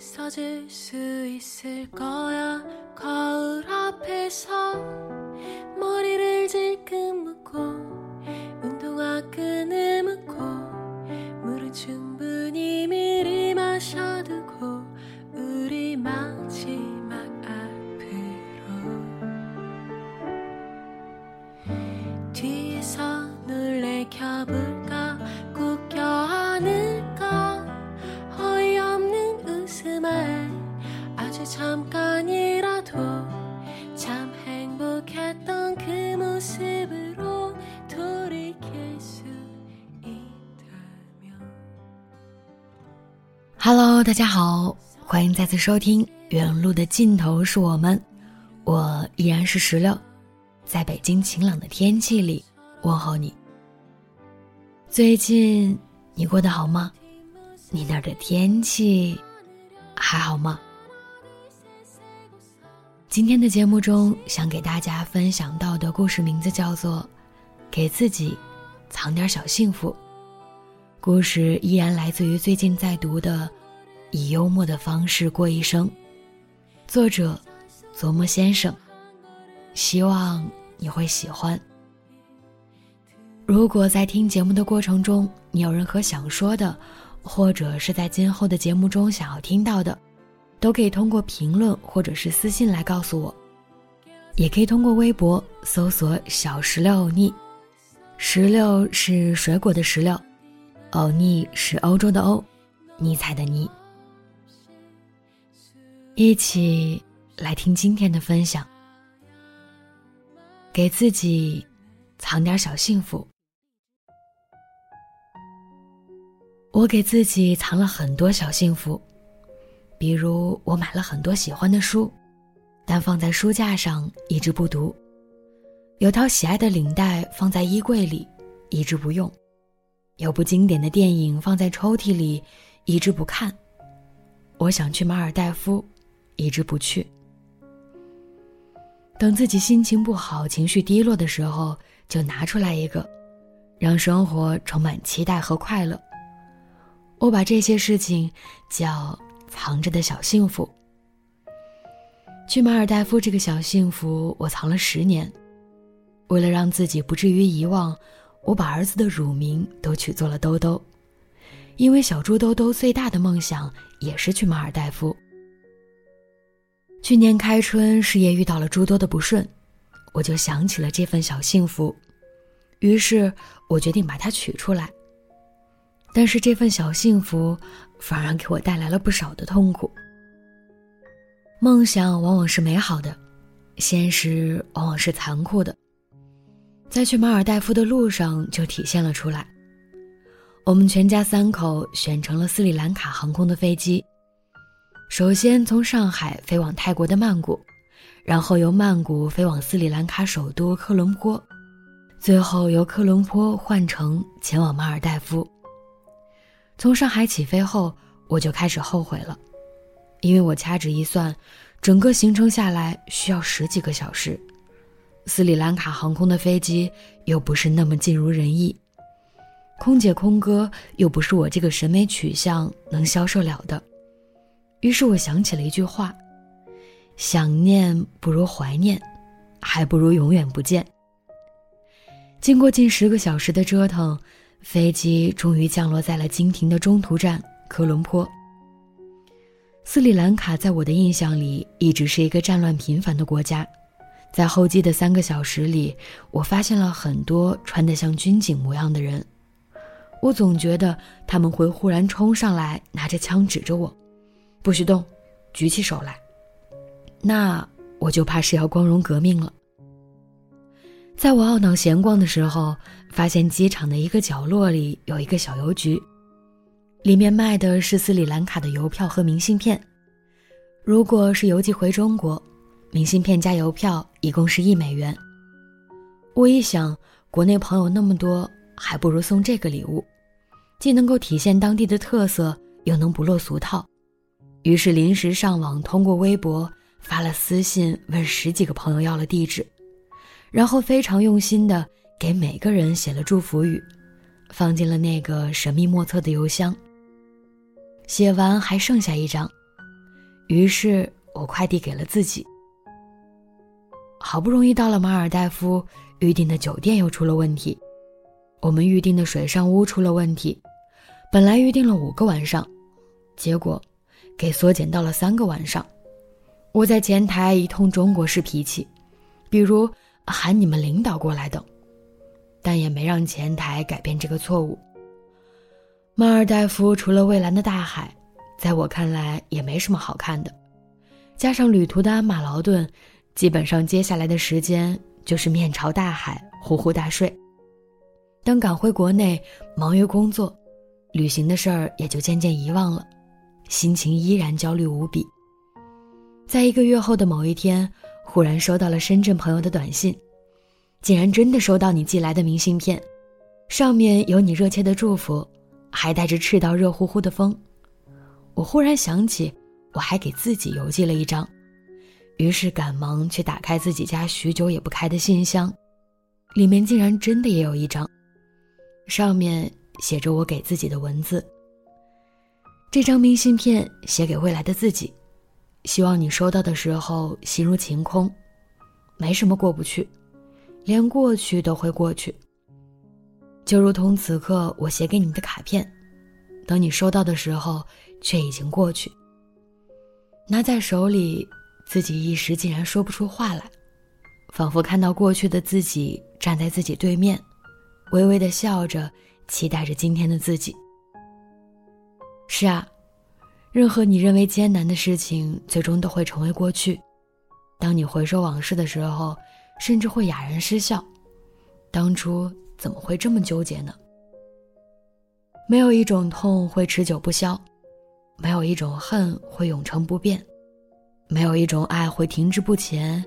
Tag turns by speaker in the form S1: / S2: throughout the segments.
S1: 서질수 있을 거야 거울 앞에서 머리를 질끈 묶고 운동화 끈을 묶고 물은 충분히 미리 마셔두고 우리 마지막 앞으로. 뒤에서 놀래켜볼
S2: Hello，大家好，欢迎再次收听《远路的尽头是我们》，我依然是石榴，在北京晴朗的天气里问候你。最近你过得好吗？你那儿的天气还好吗？今天的节目中，想给大家分享到的故事名字叫做《给自己藏点小幸福》。故事依然来自于最近在读的《以幽默的方式过一生》，作者琢磨先生。希望你会喜欢。如果在听节目的过程中，你有任何想说的，或者是在今后的节目中想要听到的，都可以通过评论或者是私信来告诉我，也可以通过微博搜索“小石榴欧尼”，石榴是水果的石榴。欧尼是欧洲的欧，尼采的尼。一起来听今天的分享，给自己藏点小幸福。我给自己藏了很多小幸福，比如我买了很多喜欢的书，但放在书架上一直不读；有套喜爱的领带放在衣柜里，一直不用。有部经典的电影放在抽屉里，一直不看。我想去马尔代夫，一直不去。等自己心情不好、情绪低落的时候，就拿出来一个，让生活充满期待和快乐。我把这些事情叫藏着的小幸福。去马尔代夫这个小幸福，我藏了十年，为了让自己不至于遗忘。我把儿子的乳名都取做了兜兜，因为小猪兜兜最大的梦想也是去马尔代夫。去年开春，事业遇到了诸多的不顺，我就想起了这份小幸福，于是我决定把它取出来。但是这份小幸福，反而给我带来了不少的痛苦。梦想往往是美好的，现实往往是残酷的。在去马尔代夫的路上就体现了出来。我们全家三口选成了斯里兰卡航空的飞机，首先从上海飞往泰国的曼谷，然后由曼谷飞往斯里兰卡首都科伦坡，最后由科伦坡换乘前往马尔代夫。从上海起飞后，我就开始后悔了，因为我掐指一算，整个行程下来需要十几个小时。斯里兰卡航空的飞机又不是那么尽如人意，空姐空哥又不是我这个审美取向能消受了的。于是我想起了一句话：“想念不如怀念，还不如永远不见。”经过近十个小时的折腾，飞机终于降落在了经停的中途站科伦坡。斯里兰卡在我的印象里一直是一个战乱频繁的国家，在候机的三个小时里，我发现了很多穿得像军警模样的人。我总觉得他们会忽然冲上来，拿着枪指着我，不许动，举起手来。那我就怕是要光荣革命了。在我懊恼闲逛的时候，发现机场的一个角落里有一个小邮局，里面卖的是斯里兰卡的邮票和明信片。如果是邮寄回中国，明信片加邮票一共是一美元。我一想，国内朋友那么多，还不如送这个礼物。既能够体现当地的特色，又能不落俗套，于是临时上网，通过微博发了私信，问十几个朋友要了地址，然后非常用心的给每个人写了祝福语，放进了那个神秘莫测的邮箱。写完还剩下一张，于是我快递给了自己。好不容易到了马尔代夫，预定的酒店又出了问题，我们预定的水上屋出了问题。本来预定了五个晚上，结果给缩减到了三个晚上。我在前台一通中国式脾气，比如喊你们领导过来等，但也没让前台改变这个错误。马尔代夫除了蔚蓝的大海，在我看来也没什么好看的。加上旅途的鞍马劳顿，基本上接下来的时间就是面朝大海呼呼大睡。等赶回国内，忙于工作。旅行的事儿也就渐渐遗忘了，心情依然焦虑无比。在一个月后的某一天，忽然收到了深圳朋友的短信，竟然真的收到你寄来的明信片，上面有你热切的祝福，还带着赤道热乎乎的风。我忽然想起，我还给自己邮寄了一张，于是赶忙去打开自己家许久也不开的信箱，里面竟然真的也有一张，上面。写着我给自己的文字。这张明信片写给未来的自己，希望你收到的时候心如晴空，没什么过不去，连过去都会过去。就如同此刻我写给你的卡片，等你收到的时候，却已经过去。拿在手里，自己一时竟然说不出话来，仿佛看到过去的自己站在自己对面，微微的笑着。期待着今天的自己。是啊，任何你认为艰难的事情，最终都会成为过去。当你回首往事的时候，甚至会哑然失笑。当初怎么会这么纠结呢？没有一种痛会持久不消，没有一种恨会永成不变，没有一种爱会停滞不前，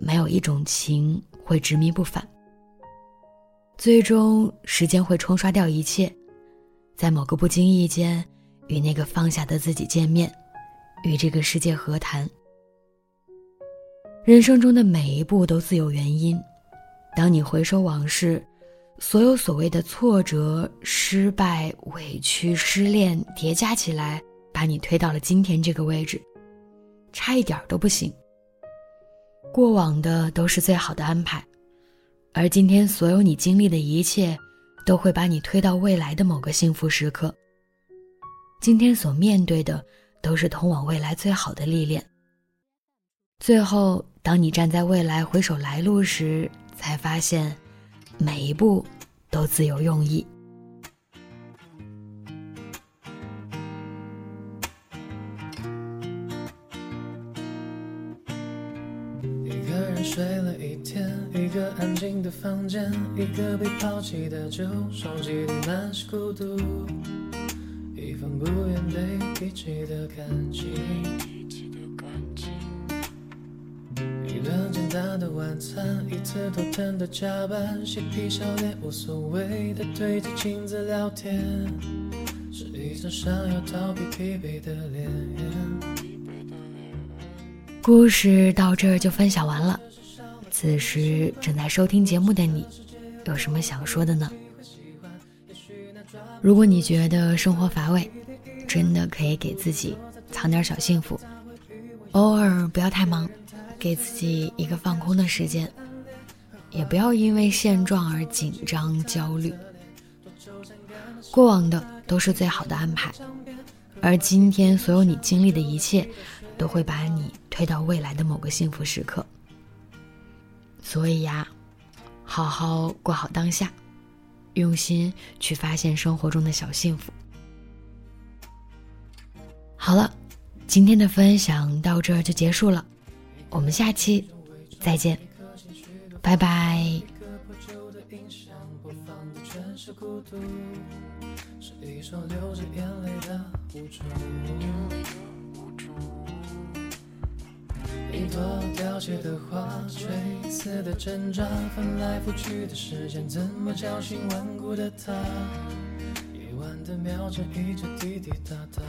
S2: 没有一种情会执迷不返。最终，时间会冲刷掉一切，在某个不经意间，与那个放下的自己见面，与这个世界和谈。人生中的每一步都自有原因。当你回首往事，所有所谓的挫折、失败、委屈、失恋叠加起来，把你推到了今天这个位置，差一点都不行。过往的都是最好的安排。而今天，所有你经历的一切，都会把你推到未来的某个幸福时刻。今天所面对的，都是通往未来最好的历练。最后，当你站在未来回首来路时，才发现，每一步都自有用意。
S1: 睡了一天，一个安静的房间，一个被抛弃的旧手机里满是孤独，一份不愿被提起的感情，一顿简单的晚餐，一次头疼的加班，嬉皮笑脸无所谓的对着镜子聊天，是一张想要逃避疲惫的脸。
S2: 故事到这儿就分享完了。此时正在收听节目的你，有什么想说的呢？如果你觉得生活乏味，真的可以给自己藏点小幸福，偶尔不要太忙，给自己一个放空的时间，也不要因为现状而紧张焦虑。
S3: 过往的都是最好的安排，而今天所有你经历的一切，都会把你推到未来的某个幸福时刻。所以呀，好好过好当下，用心去发现生活中的小幸福。好了，今天的分享到这儿就结束了，我们下期再见，拜拜。一首流着眼泪的无助。一朵凋谢的花，垂死的挣扎，翻来覆去的时间，怎么叫醒顽固的他？夜晚的秒针一直滴滴答答。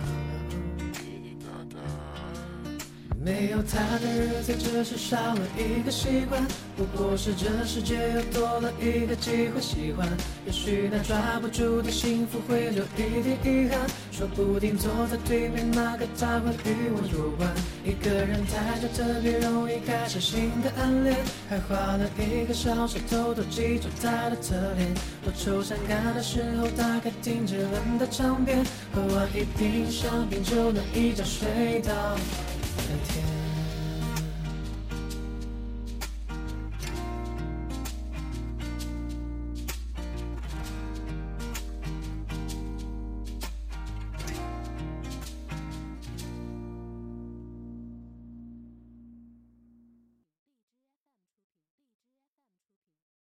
S3: 没有他的日子，只是少了一个习惯。不过是这世界又多了一个机会喜欢。也许那抓不住的幸福会留一点遗憾。说不定坐在对面那个他会与我有关。一个人待着特别容易开始新的暗恋，还花了一个小时偷偷记住他的侧脸。多愁善感的时候，打开听杰伦的唱片，喝完一瓶香槟就能一觉睡到。的天。